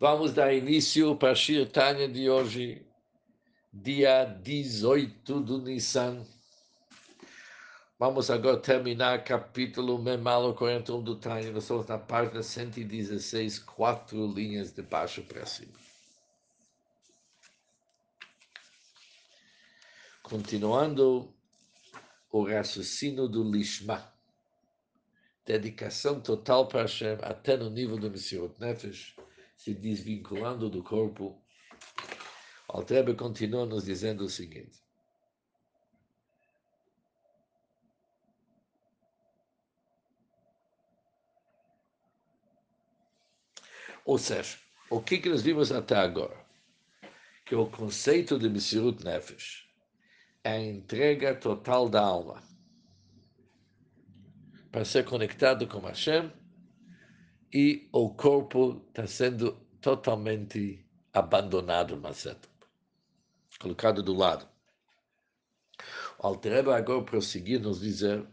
Vamos dar início para a Shirtanya de hoje, dia 18 do Nissan. Vamos agora terminar capítulo Memalo 41 do Tânia. Nós estamos na página 116, quatro linhas de baixo para cima. Continuando o raciocínio do Lishma. Dedicação total para Hashem, até no nível do Messias Nefesh se desvinculando do corpo, Altrebe continua nos dizendo o seguinte. Ou seja, o que, que nós vimos até agora? Que o conceito de Messirut Nefesh é a entrega total da alma para ser conectado com Hashem e o corpo está sendo totalmente abandonado, Maceta, colocado do lado. O Altereba agora prosseguir nos dizer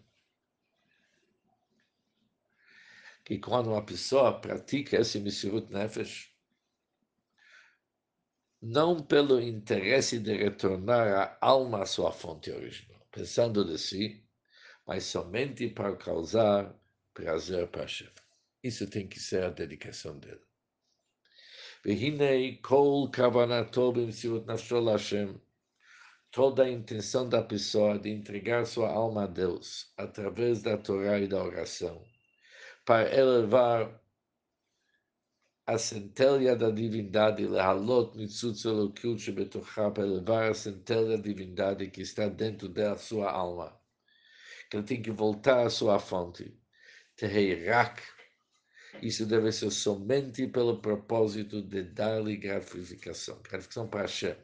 que quando uma pessoa pratica esse Messirut Nefesh, não pelo interesse de retornar a alma à sua fonte original, pensando de si, mas somente para causar prazer para Hashem. Isso tem que ser a dedicação dele. Vehinei kol kavanato b'msiut nafsho Hashem. Toda a intenção da pessoa de entregar sua alma a Deus através da Torá e da oração, para elevar a centelha da divindade, lehalot mitzutz elokut shebetochá, para elevar a centelha da divindade que está dentro da sua alma, que ele tem que voltar à sua fonte. Teheirak isso deve ser somente pelo propósito de dar-lhe gratificação, gratificação para Hashem.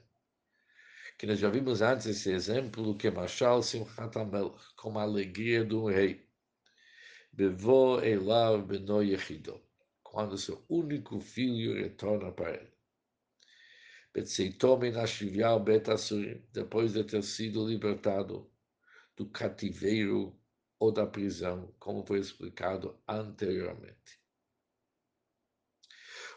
Que nós já vimos antes esse exemplo que Mashal Simchat Amelch, como a alegria do rei. Bevo Elav Beno Yechido, quando seu único filho retorna para ele. Betseitome Nashivial Betasurim, depois de ter sido libertado do cativeiro ou da prisão, como foi explicado anteriormente.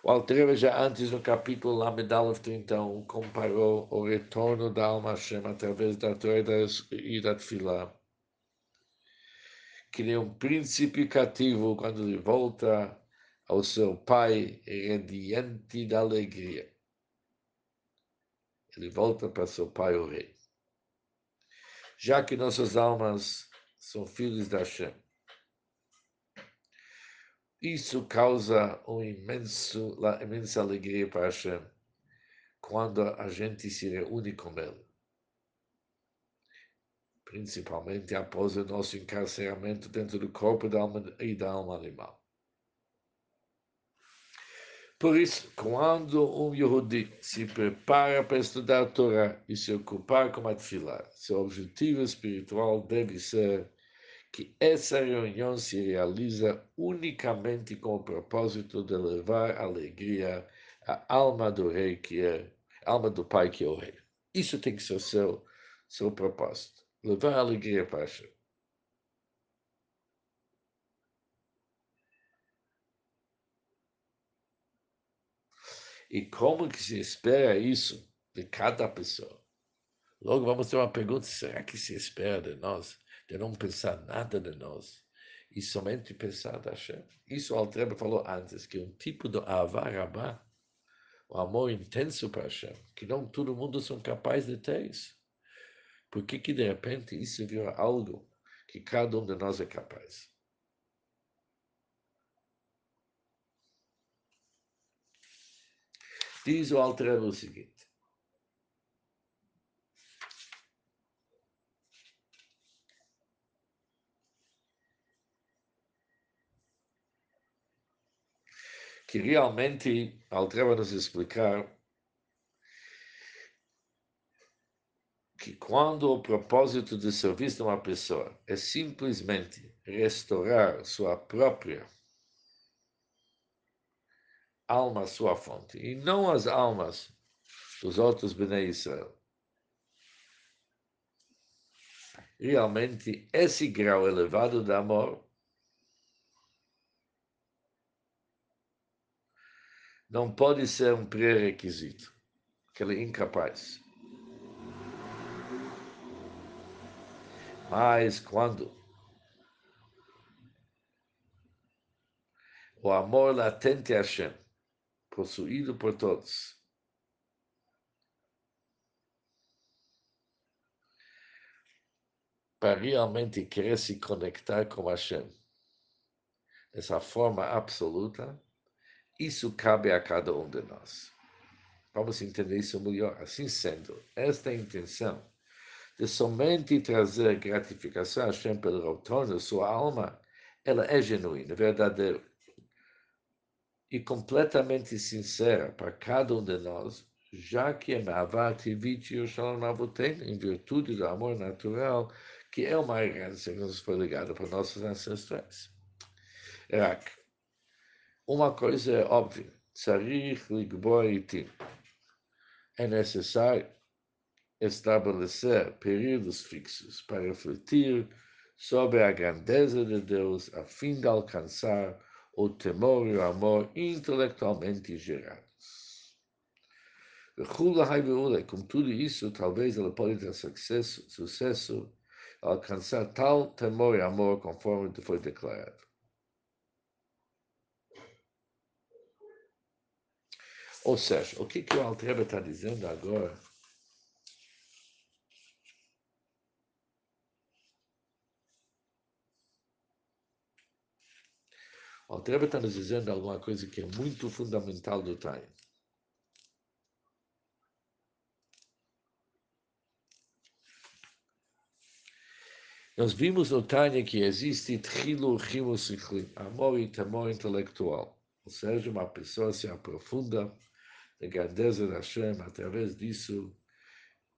O Altreva já antes no capítulo Lamedalef 31 comparou o retorno da alma Hashem através da Torá e da Tfilá. Que nem um príncipe cativo quando ele volta ao seu pai radiante da alegria. Ele volta para seu pai o rei. Já que nossas almas são filhos da Hashem, isso causa um imenso, uma imensa alegria para Hashem quando a gente se reúne com Ele. Principalmente após o nosso encarceramento dentro do corpo da alma e da alma animal. Por isso, quando um Yehudi se prepara para estudar a Torá e se ocupar com a Tfilah, seu objetivo espiritual deve ser que essa reunião se realiza unicamente com o propósito de levar alegria à alma do rei que é, alma do pai que é o rei. Isso tem que ser seu, seu propósito, levar alegria para Hashem. E como que se espera isso de cada pessoa? Logo vamos ter uma pergunta, será que se espera de nós? De não pensar nada de nós e somente pensar da Hashem. Isso o Altreba falou antes, que um tipo de avarabá, o amor intenso para Hashem, que não todo mundo são capazes de ter isso. Por que que de repente isso vira algo que cada um de nós é capaz? Diz o Altreba o seguinte, que realmente Altreva nos explicar que quando o propósito de serviço de uma pessoa é simplesmente restaurar sua própria alma, sua fonte, e não as almas dos outros Bnei Israel. Realmente, esse grau elevado de amor não pode ser um pré-requisito, que ele é incapaz. Mas quando o amor latente a Hashem, possuído por todos, para realmente querer se conectar com Hashem, dessa forma absoluta, isso cabe a cada um de nós. Vamos entender isso melhor. Assim sendo, esta é intenção de somente trazer gratificação a Hashem pelo retorno sua alma, ela é genuína, verdadeira e completamente sincera para cada um de nós, já que é Mavat Tivit Yerushalayim Avotem, em virtude do amor natural, que é uma herança que nos foi ligada por nossos ancestrais. Rak, uma coisa é óbvia. É necessário estabelecer períodos fixos para refletir sobre a grandeza de Deus a fim de alcançar o temor e o amor intelectualmente gerados. Com tudo isso, talvez ela pode ter sucesso, sucesso alcançar tal temor e amor conforme foi declarado. Ou seja, o que, que o Altreba está dizendo agora O Altreba está nos dizendo alguma coisa que é muito fundamental do Tânia. Nós vimos no Tânia que existe trilo, rimo, amor e temor intelectual. Ou seja, uma pessoa se aprofunda grandeza da Hashem, através disso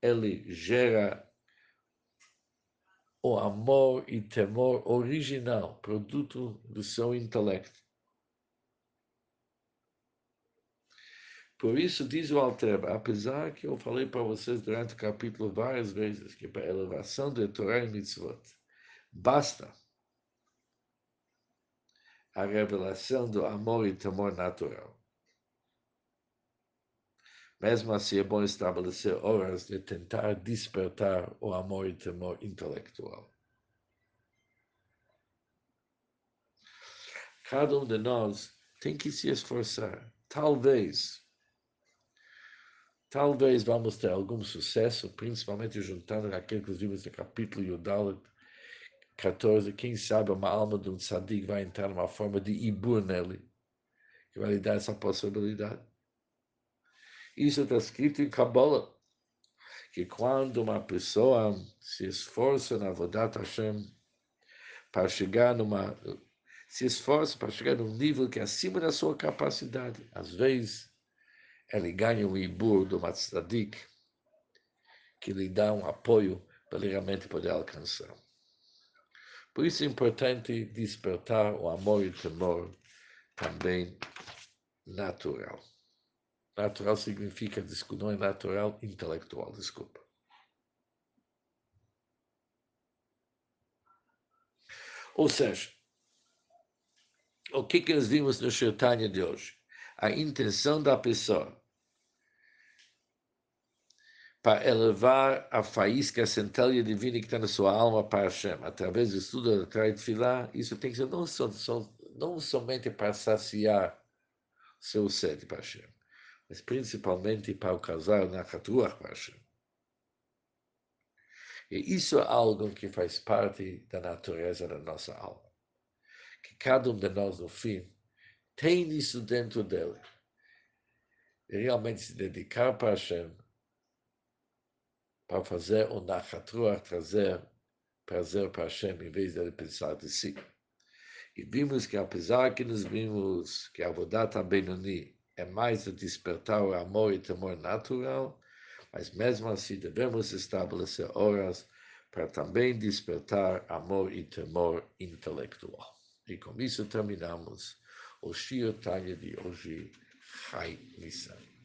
ele gera o amor e temor original, produto do seu intelecto. Por isso, diz o Alter, apesar que eu falei para vocês durante o capítulo várias vezes que para a elevação de Torah e Mitzvot basta a revelação do amor e temor natural. Mesmo assim, é bom estabelecer horas de tentar despertar o amor e temor intelectual. Cada um de nós tem que se esforçar. Talvez, talvez vamos ter algum sucesso, principalmente juntando aquilo que vimos no capítulo Yudalit 14. Quem sabe uma alma de um tzadik vai entrar numa forma de ibur nele, que vai lhe dar essa possibilidade. Isso está escrito em Kabbalah, que quando uma pessoa se esforça na Vodat Hashem para chegar numa. se esforça para chegar num nível que é acima da sua capacidade, às vezes ele ganha um ibur do Matzdadik, que lhe dá um apoio para ele realmente poder alcançar. Por isso é importante despertar o amor e o temor também natural. Natural significa, não é natural, intelectual, desculpa. Ou seja, o que, que nós vimos no Shirtanya de hoje? A intenção da pessoa para elevar a faísca, a centelha divina que está na sua alma para Hashem, através do estudo da e isso tem que ser não, só, não somente para saciar seu sede para Hashem, mas principalmente para o casal na Hatuach Hashem. E isso é algo que faz parte da natureza da nossa alma. Que cada um de nós, no fim, tem isso dentro dele. E realmente se dedicar para Hashem, para fazer o Nachatruach, trazer prazer para Hashem, em vez de pensar de si. E vimos que apesar que nos vimos que a Avodat Benoni é mais o despertar o amor e temor natural, mas mesmo assim devemos estabelecer horas para também despertar amor e temor intelectual. E com isso terminamos o Shir Tanya de hoje, Chai Nissan.